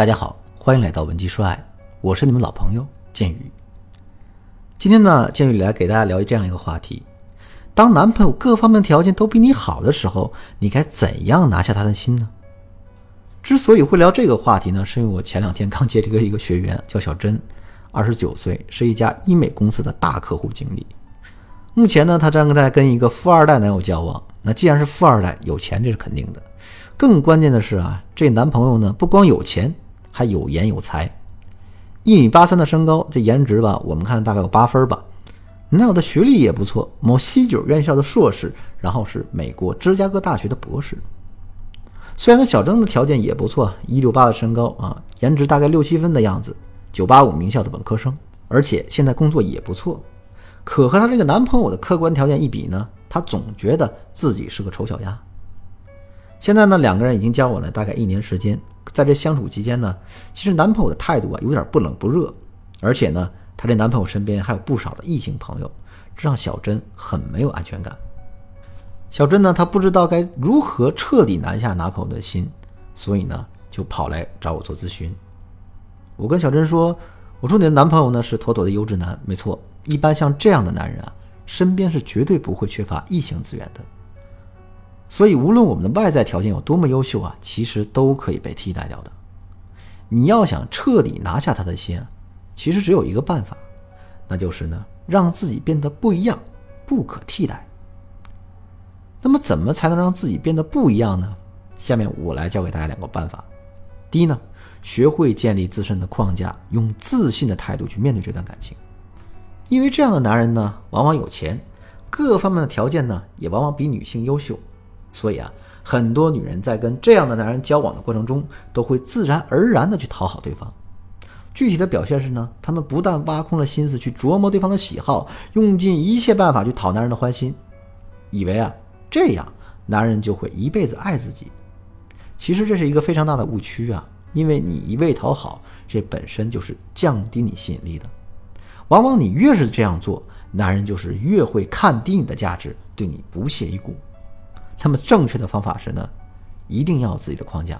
大家好，欢迎来到文姬说爱，我是你们老朋友建宇。今天呢，建宇来给大家聊这样一个话题：当男朋友各方面条件都比你好的时候，你该怎样拿下他的心呢？之所以会聊这个话题呢，是因为我前两天刚接这个一个学员，叫小珍，二十九岁，是一家医美公司的大客户经理。目前呢，她正在跟一个富二代男友交往。那既然是富二代，有钱这是肯定的。更关键的是啊，这男朋友呢，不光有钱，还有颜有才。一米八三的身高，这颜值吧，我们看大概有八分吧。男友的学历也不错，某西九院校的硕士，然后是美国芝加哥大学的博士。虽然呢，小郑的条件也不错，一六八的身高啊，颜值大概六七分的样子，九八五名校的本科生，而且现在工作也不错。可和她这个男朋友的客观条件一比呢，她总觉得自己是个丑小鸭。现在呢，两个人已经交往了大概一年时间，在这相处期间呢，其实男朋友的态度啊有点不冷不热，而且呢，她这男朋友身边还有不少的异性朋友，这让小珍很没有安全感。小珍呢，她不知道该如何彻底拿下男朋友的心，所以呢，就跑来找我做咨询。我跟小珍说：“我说你的男朋友呢是妥妥的优质男，没错。一般像这样的男人啊，身边是绝对不会缺乏异性资源的。”所以，无论我们的外在条件有多么优秀啊，其实都可以被替代掉的。你要想彻底拿下他的心，其实只有一个办法，那就是呢，让自己变得不一样，不可替代。那么，怎么才能让自己变得不一样呢？下面我来教给大家两个办法。第一呢，学会建立自身的框架，用自信的态度去面对这段感情。因为这样的男人呢，往往有钱，各方面的条件呢，也往往比女性优秀。所以啊，很多女人在跟这样的男人交往的过程中，都会自然而然的去讨好对方。具体的表现是呢，他们不但挖空了心思去琢磨对方的喜好，用尽一切办法去讨男人的欢心，以为啊这样男人就会一辈子爱自己。其实这是一个非常大的误区啊，因为你一味讨好，这本身就是降低你吸引力的。往往你越是这样做，男人就是越会看低你的价值，对你不屑一顾。那么正确的方法是呢，一定要有自己的框架。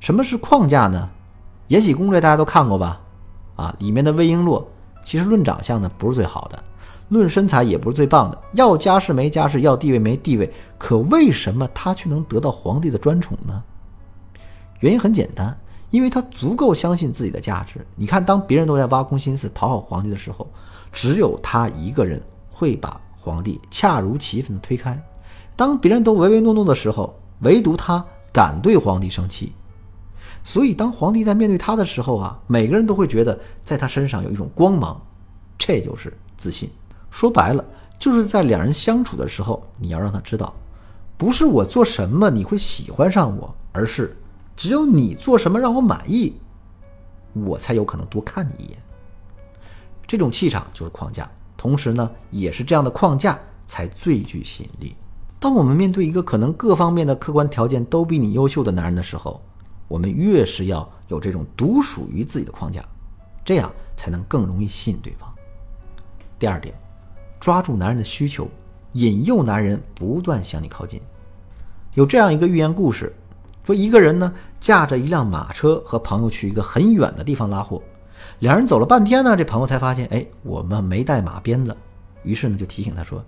什么是框架呢？《延禧攻略》大家都看过吧？啊，里面的魏璎珞其实论长相呢不是最好的，论身材也不是最棒的，要家世没家世，要地位没地位。可为什么她却能得到皇帝的专宠呢？原因很简单，因为她足够相信自己的价值。你看，当别人都在挖空心思讨好皇帝的时候，只有她一个人会把皇帝恰如其分的推开。当别人都唯唯诺诺的时候，唯独他敢对皇帝生气。所以，当皇帝在面对他的时候啊，每个人都会觉得在他身上有一种光芒，这就是自信。说白了，就是在两人相处的时候，你要让他知道，不是我做什么你会喜欢上我，而是只有你做什么让我满意，我才有可能多看你一眼。这种气场就是框架，同时呢，也是这样的框架才最具吸引力。当我们面对一个可能各方面的客观条件都比你优秀的男人的时候，我们越是要有这种独属于自己的框架，这样才能更容易吸引对方。第二点，抓住男人的需求，引诱男人不断向你靠近。有这样一个寓言故事，说一个人呢驾着一辆马车和朋友去一个很远的地方拉货，两人走了半天呢，这朋友才发现，哎，我们没带马鞭子，于是呢就提醒他说。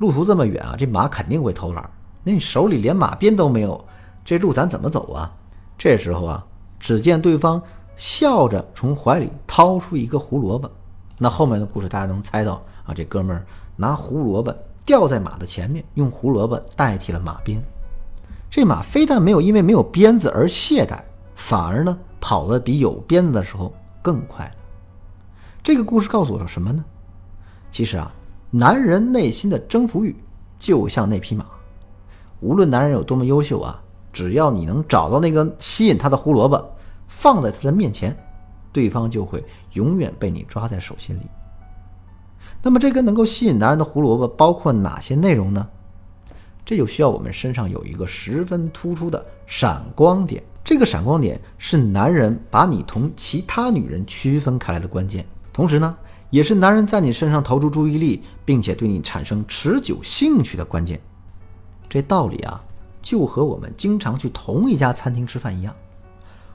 路途这么远啊，这马肯定会偷懒。那你手里连马鞭都没有，这路咱怎么走啊？这时候啊，只见对方笑着从怀里掏出一个胡萝卜。那后面的故事大家能猜到啊？这哥们儿拿胡萝卜吊在马的前面，用胡萝卜代替了马鞭。这马非但没有因为没有鞭子而懈怠，反而呢跑得比有鞭子的时候更快了。这个故事告诉我什么呢？其实啊。男人内心的征服欲，就像那匹马。无论男人有多么优秀啊，只要你能找到那个吸引他的胡萝卜，放在他的面前，对方就会永远被你抓在手心里。那么，这个能够吸引男人的胡萝卜包括哪些内容呢？这就需要我们身上有一个十分突出的闪光点。这个闪光点是男人把你同其他女人区分开来的关键。同时呢？也是男人在你身上投注注意力，并且对你产生持久兴趣的关键。这道理啊，就和我们经常去同一家餐厅吃饭一样。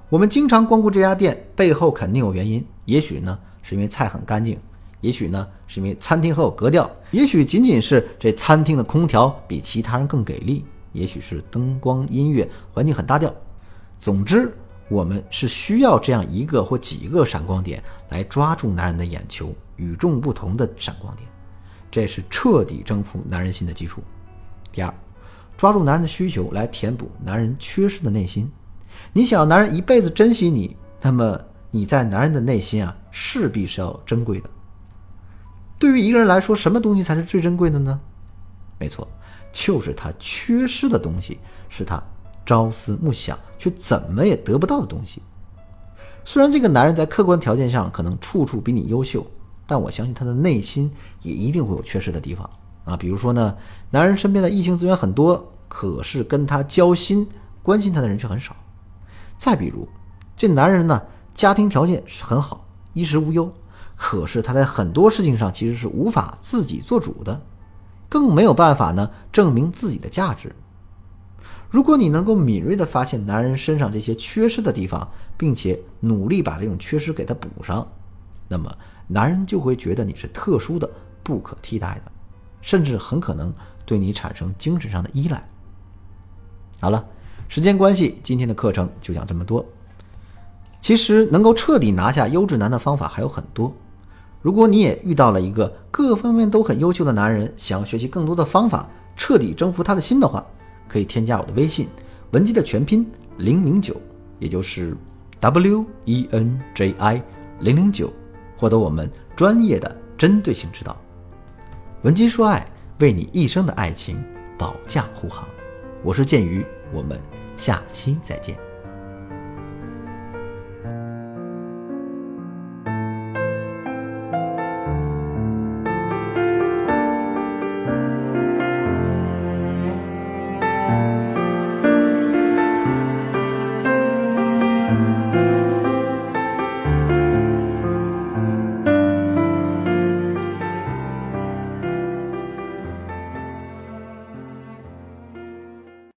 我们经常光顾这家店，背后肯定有原因。也许呢，是因为菜很干净；也许呢，是因为餐厅很有格调；也许仅仅是这餐厅的空调比其他人更给力；也许是灯光、音乐环境很搭调。总之，我们是需要这样一个或几个闪光点来抓住男人的眼球，与众不同的闪光点，这是彻底征服男人心的基础。第二，抓住男人的需求来填补男人缺失的内心。你想要男人一辈子珍惜你，那么你在男人的内心啊，势必是要珍贵的。对于一个人来说，什么东西才是最珍贵的呢？没错，就是他缺失的东西，是他朝思暮想却怎么也得不到的东西。虽然这个男人在客观条件上可能处处比你优秀，但我相信他的内心也一定会有缺失的地方啊。比如说呢，男人身边的异性资源很多，可是跟他交心、关心他的人却很少。再比如，这男人呢，家庭条件是很好，衣食无忧，可是他在很多事情上其实是无法自己做主的，更没有办法呢证明自己的价值。如果你能够敏锐地发现男人身上这些缺失的地方，并且努力把这种缺失给他补上，那么男人就会觉得你是特殊的、不可替代的，甚至很可能对你产生精神上的依赖。好了。时间关系，今天的课程就讲这么多。其实能够彻底拿下优质男的方法还有很多。如果你也遇到了一个各方面都很优秀的男人，想要学习更多的方法，彻底征服他的心的话，可以添加我的微信“文姬”的全拼零零九，也就是 W E N J I 零零九，获得我们专业的针对性指导。文姬说爱，为你一生的爱情保驾护航。我是剑鱼，我们。下期再见。